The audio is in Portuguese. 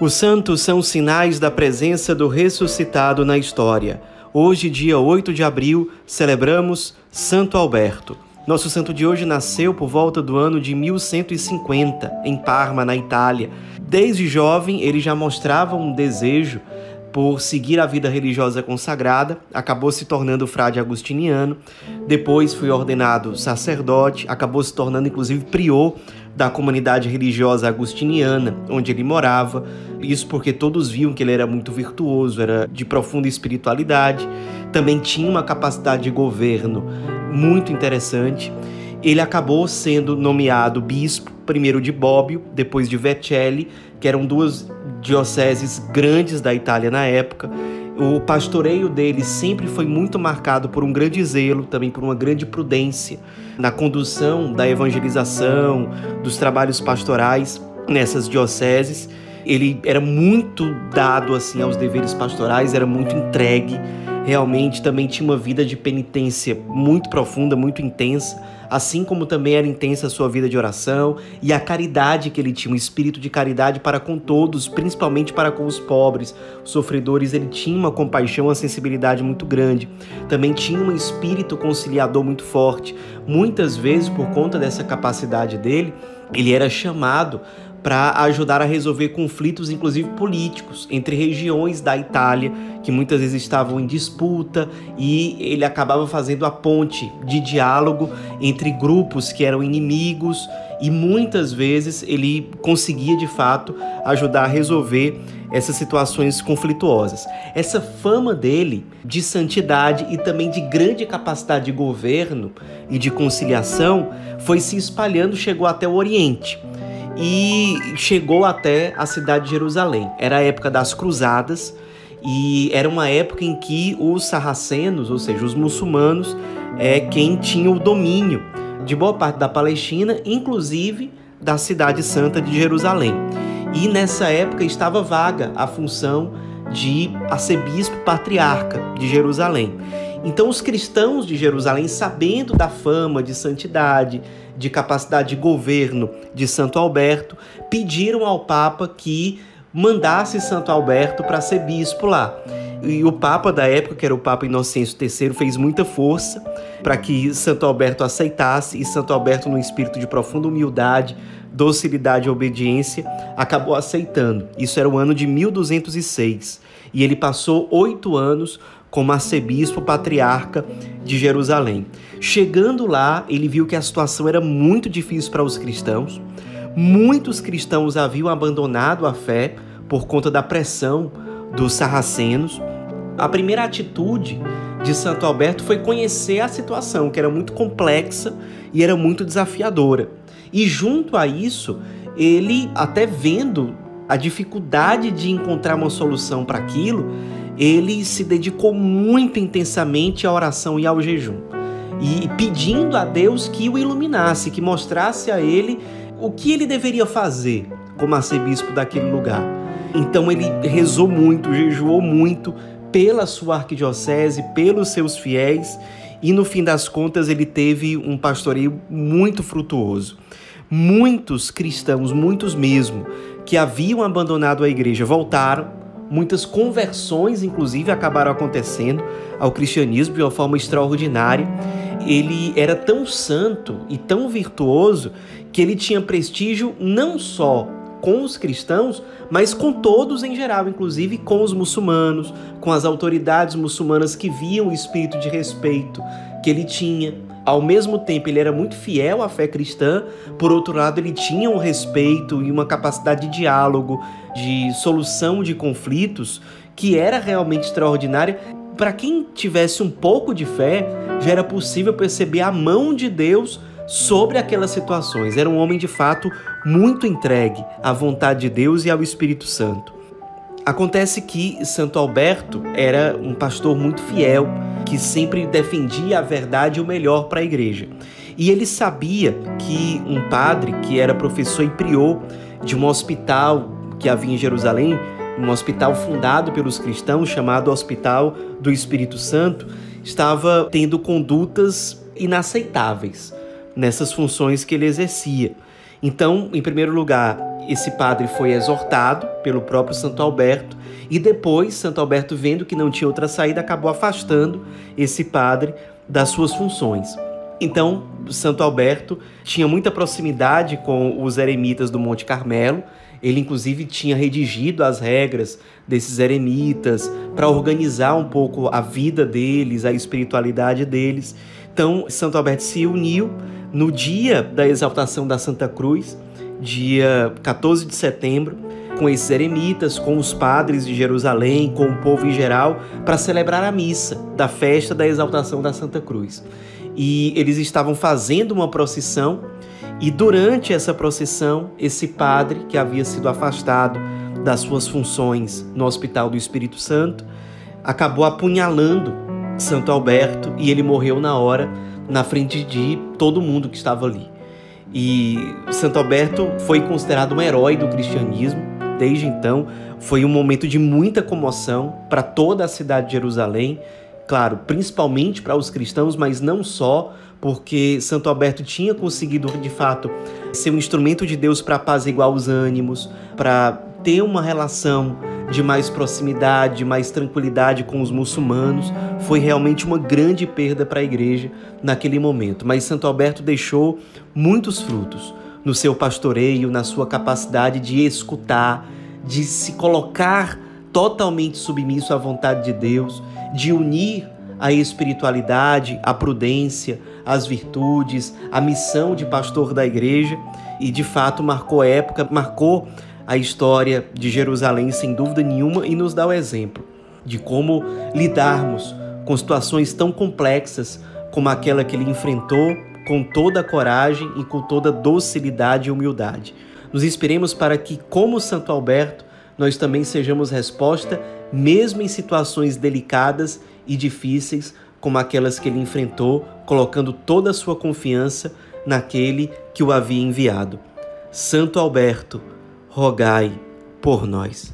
Os santos são sinais da presença do ressuscitado na história. Hoje, dia 8 de abril, celebramos Santo Alberto. Nosso santo de hoje nasceu por volta do ano de 1150, em Parma, na Itália. Desde jovem, ele já mostrava um desejo por seguir a vida religiosa consagrada, acabou se tornando frade agustiniano, depois foi ordenado sacerdote, acabou se tornando inclusive prior da comunidade religiosa agustiniana, onde ele morava. Isso porque todos viam que ele era muito virtuoso, era de profunda espiritualidade, também tinha uma capacidade de governo muito interessante. Ele acabou sendo nomeado bispo, primeiro de Bobbio, depois de Vercelli, que eram duas dioceses grandes da Itália na época. O pastoreio dele sempre foi muito marcado por um grande zelo, também por uma grande prudência na condução da evangelização, dos trabalhos pastorais nessas dioceses. Ele era muito dado assim aos deveres pastorais, era muito entregue, realmente também tinha uma vida de penitência muito profunda, muito intensa, assim como também era intensa a sua vida de oração e a caridade que ele tinha, um espírito de caridade para com todos, principalmente para com os pobres, os sofredores. Ele tinha uma compaixão, uma sensibilidade muito grande. Também tinha um espírito conciliador muito forte. Muitas vezes, por conta dessa capacidade dele, ele era chamado para ajudar a resolver conflitos, inclusive políticos, entre regiões da Itália que muitas vezes estavam em disputa e ele acabava fazendo a ponte de diálogo entre grupos que eram inimigos e muitas vezes ele conseguia de fato ajudar a resolver essas situações conflituosas. Essa fama dele de santidade e também de grande capacidade de governo e de conciliação foi se espalhando, chegou até o Oriente e chegou até a cidade de Jerusalém. Era a época das cruzadas e era uma época em que os sarracenos, ou seja, os muçulmanos, é quem tinha o domínio de boa parte da Palestina, inclusive da cidade santa de Jerusalém. E nessa época estava vaga a função de arcebispo patriarca de Jerusalém. Então, os cristãos de Jerusalém, sabendo da fama de santidade, de capacidade de governo de Santo Alberto, pediram ao Papa que mandasse Santo Alberto para ser bispo lá. E o Papa da época, que era o Papa Inocêncio III, fez muita força para que Santo Alberto aceitasse, e Santo Alberto, num espírito de profunda humildade, docilidade e obediência, acabou aceitando. Isso era o ano de 1206. E ele passou oito anos como arcebispo patriarca de Jerusalém. Chegando lá, ele viu que a situação era muito difícil para os cristãos. Muitos cristãos haviam abandonado a fé por conta da pressão dos sarracenos. A primeira atitude de Santo Alberto foi conhecer a situação, que era muito complexa e era muito desafiadora. E junto a isso, ele, até vendo a dificuldade de encontrar uma solução para aquilo, ele se dedicou muito intensamente à oração e ao jejum. E pedindo a Deus que o iluminasse, que mostrasse a ele o que ele deveria fazer como arcebispo daquele lugar. Então ele rezou muito, jejuou muito pela sua arquidiocese, pelos seus fiéis, e no fim das contas ele teve um pastoreio muito frutuoso. Muitos cristãos, muitos mesmo, que haviam abandonado a igreja voltaram Muitas conversões, inclusive, acabaram acontecendo ao cristianismo de uma forma extraordinária. Ele era tão santo e tão virtuoso que ele tinha prestígio não só com os cristãos, mas com todos em geral, inclusive com os muçulmanos, com as autoridades muçulmanas que viam o espírito de respeito que ele tinha. Ao mesmo tempo, ele era muito fiel à fé cristã, por outro lado, ele tinha um respeito e uma capacidade de diálogo, de solução de conflitos que era realmente extraordinária. Para quem tivesse um pouco de fé, já era possível perceber a mão de Deus sobre aquelas situações. Era um homem de fato muito entregue à vontade de Deus e ao Espírito Santo. Acontece que Santo Alberto era um pastor muito fiel, que sempre defendia a verdade e o melhor para a igreja. E ele sabia que um padre que era professor e prior de um hospital que havia em Jerusalém, um hospital fundado pelos cristãos chamado Hospital do Espírito Santo, estava tendo condutas inaceitáveis nessas funções que ele exercia. Então, em primeiro lugar, esse padre foi exortado pelo próprio Santo Alberto e depois Santo Alberto, vendo que não tinha outra saída, acabou afastando esse padre das suas funções. Então, Santo Alberto tinha muita proximidade com os eremitas do Monte Carmelo. Ele, inclusive, tinha redigido as regras desses eremitas para organizar um pouco a vida deles, a espiritualidade deles. Então, Santo Alberto se uniu no dia da exaltação da Santa Cruz, dia 14 de setembro, com esses eremitas, com os padres de Jerusalém, com o povo em geral, para celebrar a missa da festa da exaltação da Santa Cruz. E eles estavam fazendo uma procissão, e durante essa procissão, esse padre que havia sido afastado das suas funções no Hospital do Espírito Santo acabou apunhalando Santo Alberto e ele morreu na hora, na frente de todo mundo que estava ali. E Santo Alberto foi considerado um herói do cristianismo. Desde então, foi um momento de muita comoção para toda a cidade de Jerusalém, claro, principalmente para os cristãos, mas não só, porque Santo Alberto tinha conseguido de fato ser um instrumento de Deus para apaziguar os ânimos, para ter uma relação de mais proximidade, de mais tranquilidade com os muçulmanos, foi realmente uma grande perda para a igreja naquele momento. Mas Santo Alberto deixou muitos frutos no seu pastoreio, na sua capacidade de escutar, de se colocar totalmente submisso à vontade de Deus, de unir a espiritualidade, a prudência, as virtudes, a missão de pastor da igreja e de fato marcou época, marcou a história de Jerusalém, sem dúvida nenhuma, e nos dá o exemplo de como lidarmos com situações tão complexas como aquela que ele enfrentou com toda a coragem e com toda docilidade e humildade. Nos inspiremos para que, como Santo Alberto, nós também sejamos resposta, mesmo em situações delicadas e difíceis, como aquelas que ele enfrentou, colocando toda a sua confiança naquele que o havia enviado. Santo Alberto, rogai por nós.